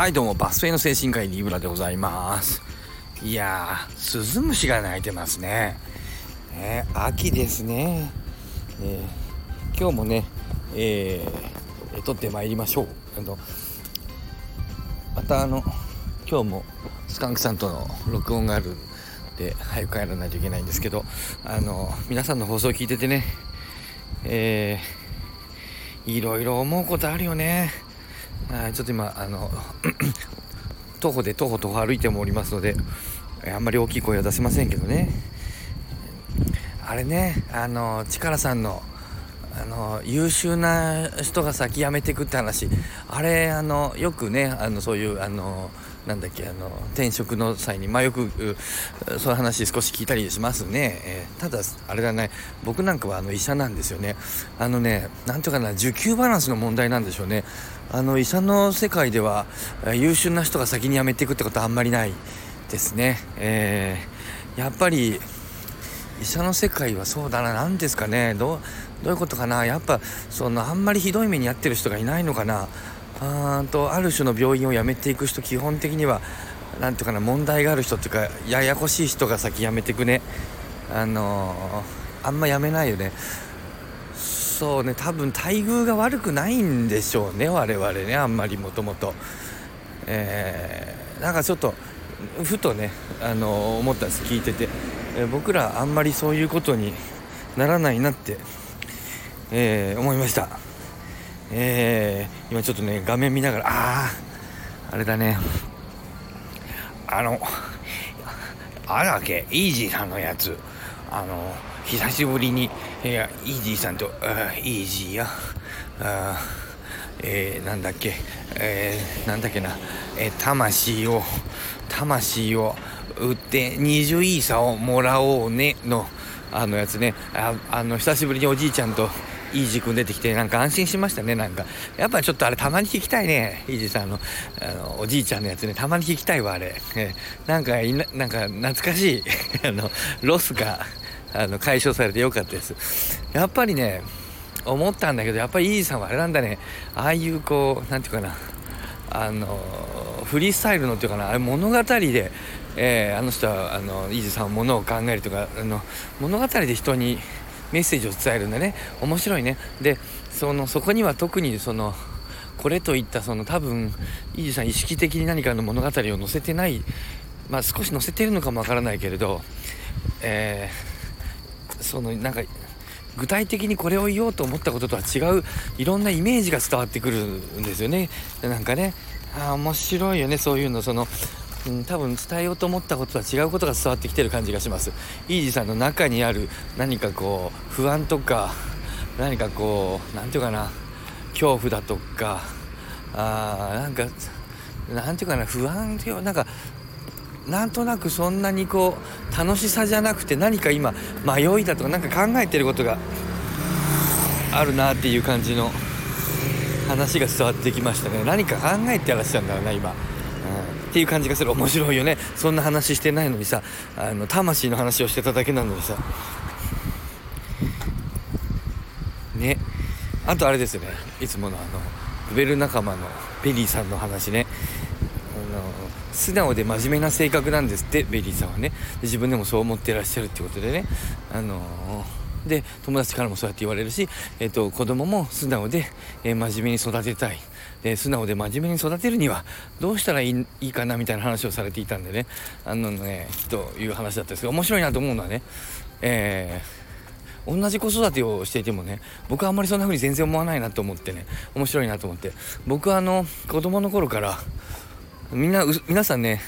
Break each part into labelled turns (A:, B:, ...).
A: はいどうもバスフェイの精神科医リブラでございます。いやースズムシが鳴いてますね。ね秋ですね、えー、今日もねえー、撮ってまいりましょう。あのまたあの今日もスカンクさんとの録音があるんで早く帰らないといけないんですけどあの皆さんの放送を聞いててねえー、いろいろ思うことあるよね。あちょっと今あの 徒歩で徒歩徒歩歩いてもおりますのであんまり大きい声は出せませんけどね。あれねあの力さんのあの優秀な人が先辞めていくって話。あれあのよくねあのそういうあのなんだっけあの転職の際にまあよくそういう話少し聞いたりしますね、えー、ただあれだね。僕なんかはあの医者なんですよね。あのねなんとかな受給バランスの問題なんでしょうね。あの医者の世界では優秀な人が先に辞めていくってことはあんまりない。ですね、えー、やっぱり医者の世界はそうだな。何ですかね。どうどういうことかな。やっぱそのあんまりひどい目に遭ってる人がいないのかな。あとある種の病院を辞めていく人基本的には何ていうかな問題がある人っていうかややこしい人が先辞めていくね。あのー、あんま辞めないよね。そうね多分待遇が悪くないんでしょうね我々ねあんまりもともと。えー、なんかちょっとふとね、あのー、思ったんです聞いてて、えー、僕らあんまりそういうことにならないなって、えー、思いました。えー、今ちょっとね画面見ながらあああれだね。あのあらけイージーさんのやつ。あの久しぶりにいやイージーさんとあイージーや。あえー、なんだっけ、えー、なんだっけな、えー、魂を魂を売って20イーサをもらおうねのあのやつね。ああの久しぶりにおじいちゃんとイージー君出てきてなんか安心しましたねなんか。やっぱちょっとあれたまに聞きたいねイージーさんの。あのおじいちゃんのやつね。たまに聞きたいわあれ、えなんかいななんか懐かしい。あのロスがあの解消されてよかったです。やっぱりね思ったんだけどやっぱりイージーさんはあれなんだね。ああいうこう何て言うかな。あのフリースタイルのっていうかな。あれ物語で、えー、あの人はあのイージーさんはものを考えるとかあの物語で人にメッセージを伝えるんだね。面白いね。でそのそこには特にそのこれといったその多分イージさん意識的に何かの物語を載せてないまあ少し載せてるのかもわからないけれどえー、そのなんか具体的にこれを言おうと思ったこととは違ういろんなイメージが伝わってくるんですよね。なんかねあ面白いよね。そういうのそのうん、多分伝えようと思ったこととは違うことが伝わってきてる感じがしますイージーさんの中にある何かこう不安とか何かこう何て言うかな恐怖だとかあなんかなんていうかな不安っていうなんかなんとなくそんなにこう楽しさじゃなくて何か今迷いだとか何か考えてることがあるなっていう感じの話が伝わってきましたね何か考えてらっしゃるんだろうな今。っていう感じがする。面白いよね。そんな話してないのにさあの魂の話をしてただけなのにさ。ね。あとあれですよね。いつものあのウベル仲間のベリーさんの話ね。あの素直で真面目な性格なんですってベリーさんはね。自分でもそう思ってらっしゃるってことでね。あのーで友達からもそうやって言われるし、えーと、子供も素直で、えー、真面目に育てたい。で素直で真面目に育てるにはどうしたらいいいいかなみたいな話をされていたんでね。あのねという話だったんですけど面白いなと思うのはね、えー、同じ子育てをしていてもね僕はあんまりそんな風に全然思わないなと思ってね面白いなと思って。僕はあの子供の頃からみんな皆さんね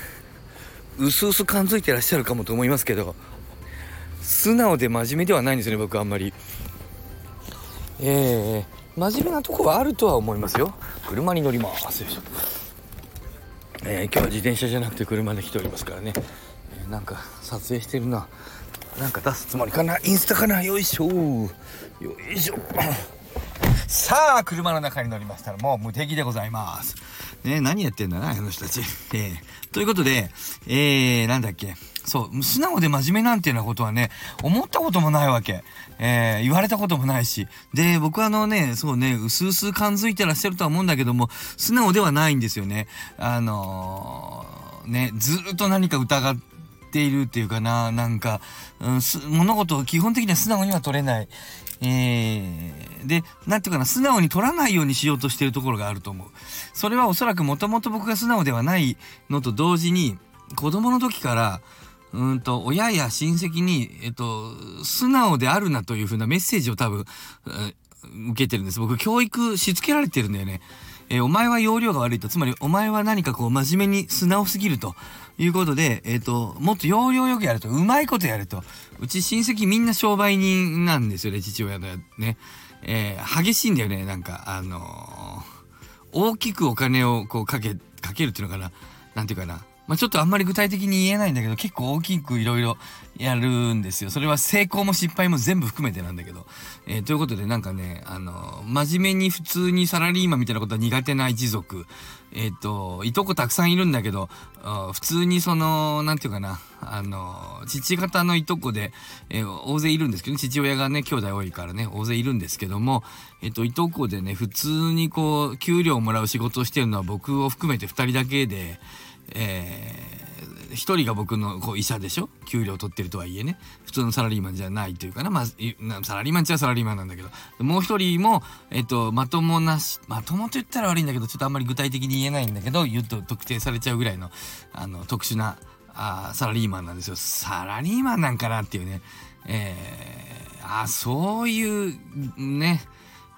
A: うすうす感づいてらっしゃるかもと思いますけど素直で真面目ではないんですよね僕あんまり。えー、真面目なとこはあるとは思いますよ。車に乗りますえー、今日は自転車じゃなくて車で来ておりますからね、えー、なんか撮影してるな。なんか出すつもりかな。インスタかな。よいしょ。よいしょさあ、車の中に乗りましたらもう無敵でございます。ね、何やってんだな、あの人たち。えー、ということで、えー、なんだっけ。そう、素直で真面目なんていうようなことはね、思ったこともないわけ。えー、言われたこともないし。で、僕はあのね、そうね、うすうす感づいてらっしゃるとは思うんだけども、素直ではないんですよね。あのー、ね、ずっと何か疑っているっていうかな、なんか、うん、物事を基本的には素直には取れない。えー、で、なんていうかな、素直に取らないようにしようとしてるところがあると思う。それはおそらくもともと僕が素直ではないのと同時に、子供の時から、うんと、親や親戚に、えっと、素直であるなというふうなメッセージを多分、受けてるんです。僕、教育しつけられてるんだよね。えー、お前は容量が悪いと。つまり、お前は何かこう、真面目に素直すぎると。いうことで、えっ、ー、と、もっと要領よくやると、うまいことやると。うち親戚みんな商売人なんですよね、父親のね。えー、激しいんだよね、なんか、あのー、大きくお金をこうかけ、かけるっていうのかな。なんていうかな。まあ、ちょっとあんまり具体的に言えないんだけど、結構大きくいろいろやるんですよ。それは成功も失敗も全部含めてなんだけど。えー、ということでなんかね、あの、真面目に普通にサラリーマンみたいなことは苦手な一族。えっ、ー、と、いとこたくさんいるんだけど、普通にその、なんていうかな、あの、父方のいとこで、えー、大勢いるんですけど、父親がね、兄弟多いからね、大勢いるんですけども、えっ、ー、と、いとこでね、普通にこう、給料をもらう仕事をしてるのは僕を含めて2人だけで、えー、一人が僕のこう医者でしょ？給料取ってるとはいえね。普通のサラリーマンじゃないというかな,、まあ、サラリーマンっちゃサラリーマンなんだけど。もう一人も、えっと、まともなしまともと言ったら悪いんだけどちょっとあんまり具体的に言えないんだけど言うと特定されちゃうぐらいのあの特殊なあサラリーマンなんですよ。サラリーマンなんかなっていうね。えー、あそういうね、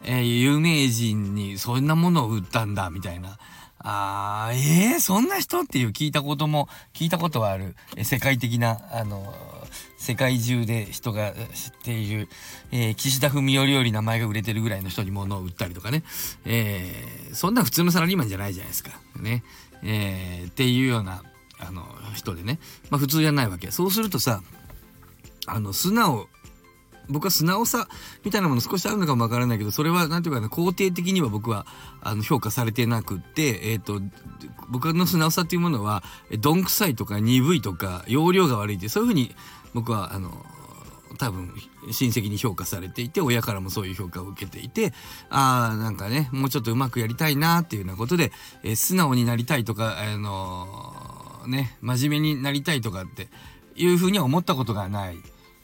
A: えー、有名人にそんなものを売ったんだみたいな。あー、えー、そんな人っていう聞いたことも、聞いたことはある、え世界的な、あの、世界中で人が知っている、えー、岸田文雄より名前が売れてるぐらいの人に物を売ったりとかね、えー、そんな普通のサラリーマンじゃないじゃないですか。ね。えー、っていうような、あの、人でね。まあ普通じゃないわけ。そうするとさ、あの、素直僕は素直さみたいなもの少しあるのかもわからないけど、それは何ていうかな、肯定的には僕はあの評価されてなくって、えっ、ー、と、僕の素直さっていうものは、どんくさいとか鈍いとか、容量が悪いって、そういうふうに僕は、あの、多分親戚に評価されていて親からもそういう評価を受けていてああなんかねもうちょっとうまくやりたいなっていうようなことで、えー、素直になりたいとかあのー、ね真面目になりたいとかっていうふうには思ったことがない。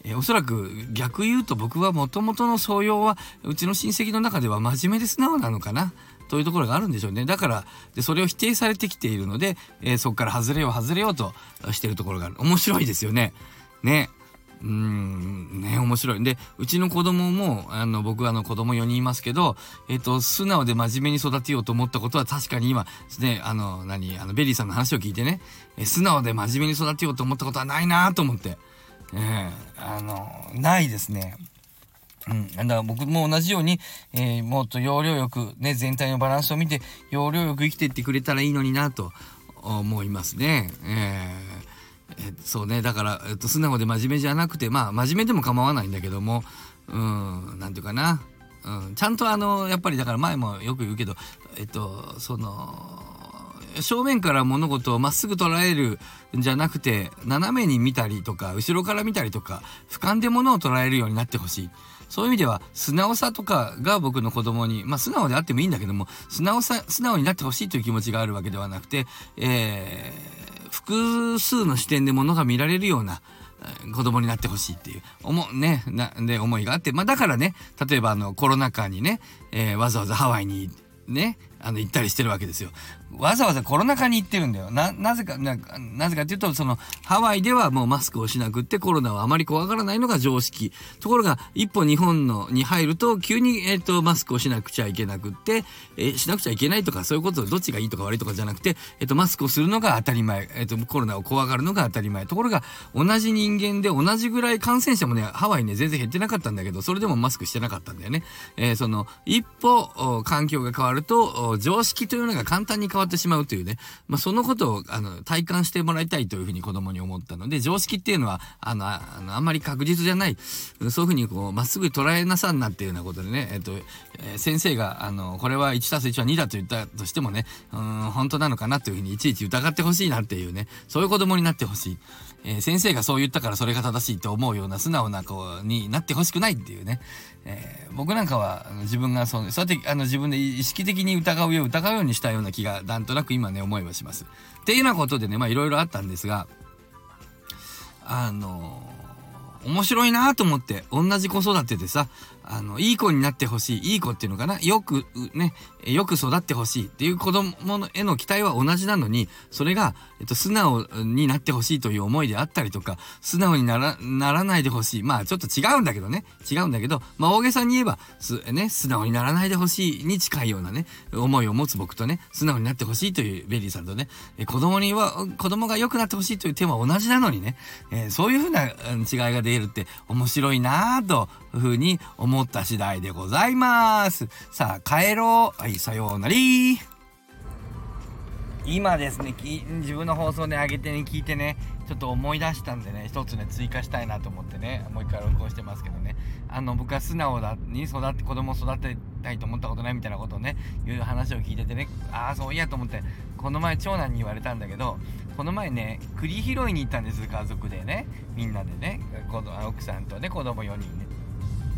A: えー、おそらく逆言うと僕はもともとの素養はうちの親戚の中では真面目で素直なのかなというところがあるんでしょうね。だからでそれを否定されてきているので、えー、そこから外れよう外れようとしてるところがある。面白いですよね。ね。うーん、ね、面白い。で、うちの子供も、あの、僕はあの子供4人いますけど、えっ、と、素直で真面目に育てようと思ったことは確かに今、ね、あの、何、あの、ベリーさんの話を聞いてね、え素直で真面目に育てようと思ったことはないなと思って。えー、あの、ないですね。うん。だから僕も同じように、えー、もっと要領よく、ね、全体のバランスを見て、要領よく生きていってくれたらいいのになと思いますね。えー、え、そうね。だから、えっと、素直で真面目じゃなくて、まあ、真面目でも構わないんだけども、うん、なんていうかな。うん、ちゃんとあの、やっぱりだから前もよく言うけど、えっと、その、正面から物事をまっすぐ捉えるんじゃなくて斜めに見たりとか後ろから見たりとか俯瞰で物を捉えるようになってほしい。そういう意味では素直さとかが僕の子供にまあ素直であってもいいんだけども素直さ素直になってほしいという気持ちがあるわけではなくて、えー、複数の視点で物が見られるような子供になってほしいっていう思ねなで思いがあってまあだからね例えばあのコロナ禍にね、えー、わざわざハワイにねあの行ったりしてるわけですよ。わざわざコロナ禍に行ってるんだよ。な、なぜか、ななぜかっていうと、その、ハワイではもうマスクをしなくってコロナはあまり怖がらないのが常識。ところが、一歩日本のに入ると、急に、えっ、ー、と、マスクをしなくちゃいけなくって、えー、しなくちゃいけないとか、そういうこと、どっちがいいとか悪いとかじゃなくて、えっ、ー、と、マスクをするのが当たり前。えっ、と、コロナを怖がるのが当たり前。ところが、同じ人間で同じぐらい感染者もね、ハワイね、全然減ってなかったんだけど、それでもマスクしてなかったんだよね。えその、一歩、環境が変わると、常識というのが簡単に変わってしまうというね、まあ、そのことを、あの、体感してもらいたいというふうに子供に思ったので、常識っていうのは、あの、ああんまり確実じゃない、そういうふうにこう、まっすぐ捉えなさんなっていうようなことでね、えっと、えー、先生が、あの、これは1たす1は2だと言ったとしてもね、うん、本当なのかなというふうにいちいち疑ってほしいなっていうね、そういう子供になってほしい。えー、先生がそう言ったからそれが正しいと思うような素直な子になってほしくないっていうね、えー、僕なんかは自分がそうそうやってあの自分で意識的に疑うよう疑うようにしたような気がなんとなく今ね思いはします。っていうようなことでねまあいろいろあったんですがあの面白いなと思って同じ子育てでさあの、いい子になってほしい、いい子っていうのかな、よく、ね、よく育ってほしいっていう子供への期待は同じなのに、それが、えっと、素直になってほしいという思いであったりとか、素直になら、ならないでほしい。まあ、ちょっと違うんだけどね。違うんだけど、まあ、大げさに言えば、す、ね、素直にならないでほしいに近いようなね、思いを持つ僕とね、素直になってほしいというベリーさんとね、え子供には、子供が良くなってほしいというテーマは同じなのにね、えー、そういうふうな違いが出るって面白いなぁとふうに思った次第でございます。さあ、帰ろう。はい、さようなら。今ですね、自分の放送で上げてね、聞いてね、ちょっと思い出したんでね、一つね、追加したいなと思ってね、もう一回録音してますけどね、あの、僕は素直だに育って、子供を育てたいと思ったことないみたいなことをね、いう話を聞いててね、ああ、そういやと思って、この前長男に言われたんだけど、この前ね、栗拾いに行ったんです、家族でね、みんなでね、奥さんとね、子供4人ね。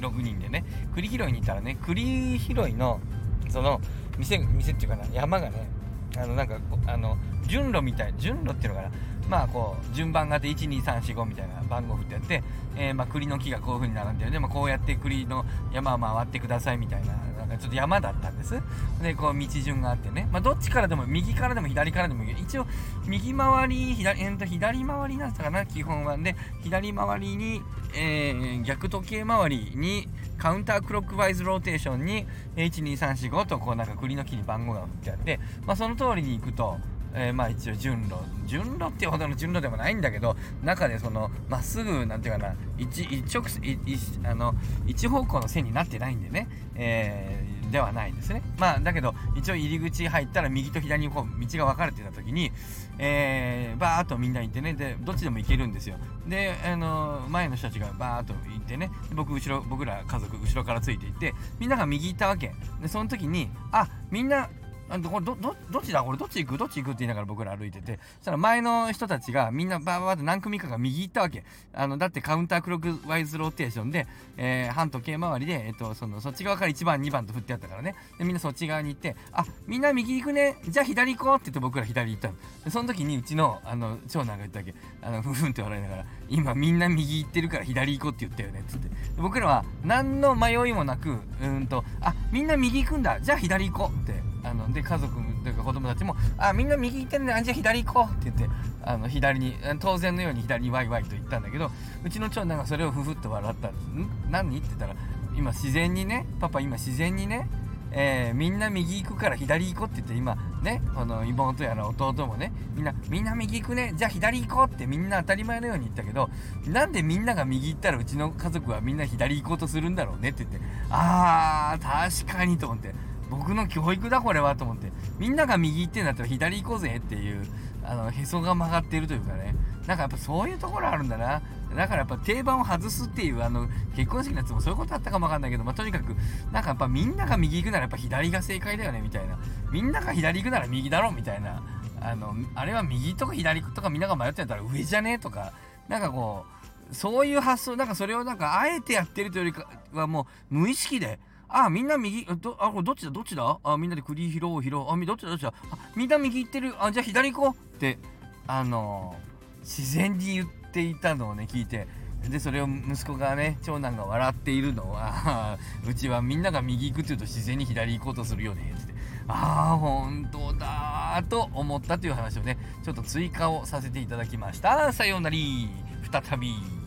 A: 6人でね栗拾いに行ったらね栗拾いのその店店っていうかな山がねあのなんかあの順路みたい順路っていうのかなまあこう順番があって12345みたいな番号振ってやって、えー、まあ栗の木がこういう風に並んでるで、まあ、こうやって栗の山を回ってくださいみたいなちょっと山だったんです。でこう道順があってね、まあ、どっちからでも右からでも左からでもいい。一応右回り左,、えー、と左回りなんったかな基本は。で左回りに、えー、逆時計回りにカウンタークロックワイズローテーションに12345とこうなんか栗の木に番号が振ってあって、まあ、その通りに行くとえー、まあ一応順路。順路っていうほどの順路でもないんだけど中でそのまっすぐなんていうかな一一直一あの一方向の線になってないんでね、えー、ではないんですね。まあだけど一応入り口入ったら右と左にこう道が分かれてた時に、えー、バーっとみんな行ってねでどっちでも行けるんですよ。であの前の人たちがバーっと行ってね僕後ろ僕ら家族後ろからついていってみんなが右行ったわけ。でその時にあみんなこれどどどっちだ？これどっち行く？どっち行くって言いながら僕ら歩いてて。そしたら前の人たちがみんなバーバーって何組かが右行ったわけ。あのだってカウンタークロックワイズローテーションで、えー、半時計回りで、えっと、そのそっち側から1番2番と振ってあったからね。でみんなそっち側に行ってあみんな右行くね。じゃあ左行こうって言って僕ら左行ったの。でその時にうちのあの長男が言ったわけ。あのふふんって笑いながら今みんな右行ってるから左行こうって言ったよねっつって。僕らは何の迷いもなくうんとあみんな右行くんだ。じゃあ左行こうって。あので家族というか子供たちも「あみんな右行ってんねあじゃあ左行こう」って言ってあの左に当然のように左にワイワイと言ったんだけどうちの長男がそれをふふっと笑ったんです「ん？何?」って言ったら今自然にねパパ今自然にねえー、みんな右行くから左行こうって言って今ねこの妹やら弟もねみんなみんな右行くねじゃあ左行こうってみんな当たり前のように言ったけどなんでみんなが右行ったらうちの家族はみんな左行こうとするんだろうね？って言ってあー確かにと思って。僕の教育だこれはと思って。みんなが右行ってんだったら左行こうぜっていうあのへそが曲がってるというかね。なんかやっぱそういうところあるんだな。だからやっぱ定番を外すっていうあの結婚式のやつもそういうことあったかもわかんないけど、まあ、とにかくなんかやっぱみんなが右行くならやっぱ左が正解だよねみたいな。みんなが左行くなら右だろみたいな。あのあれは右とか左とかみんなが迷ってたら上じゃねえとか。なんかこうそういう発想なんかそれをなんかあえてやってるというよりかはもう無意識であ、みんな右、ど、あ、これどっちだどっちだ？あ、みんなで栗拾おう拾おう。あ、み、どっちだどっちだ？あ、みんな右行ってる。あ、じゃあ左行こうって、あのー、自然に言っていたのをね、聞いて、で、それを息子がね、長男が笑っているのは、うちはみんなが右行くって言うと自然に左行こうとするよね、って。ああ、本当だと思ったという話をね、ちょっと追加をさせていただきました。さようなら、再び。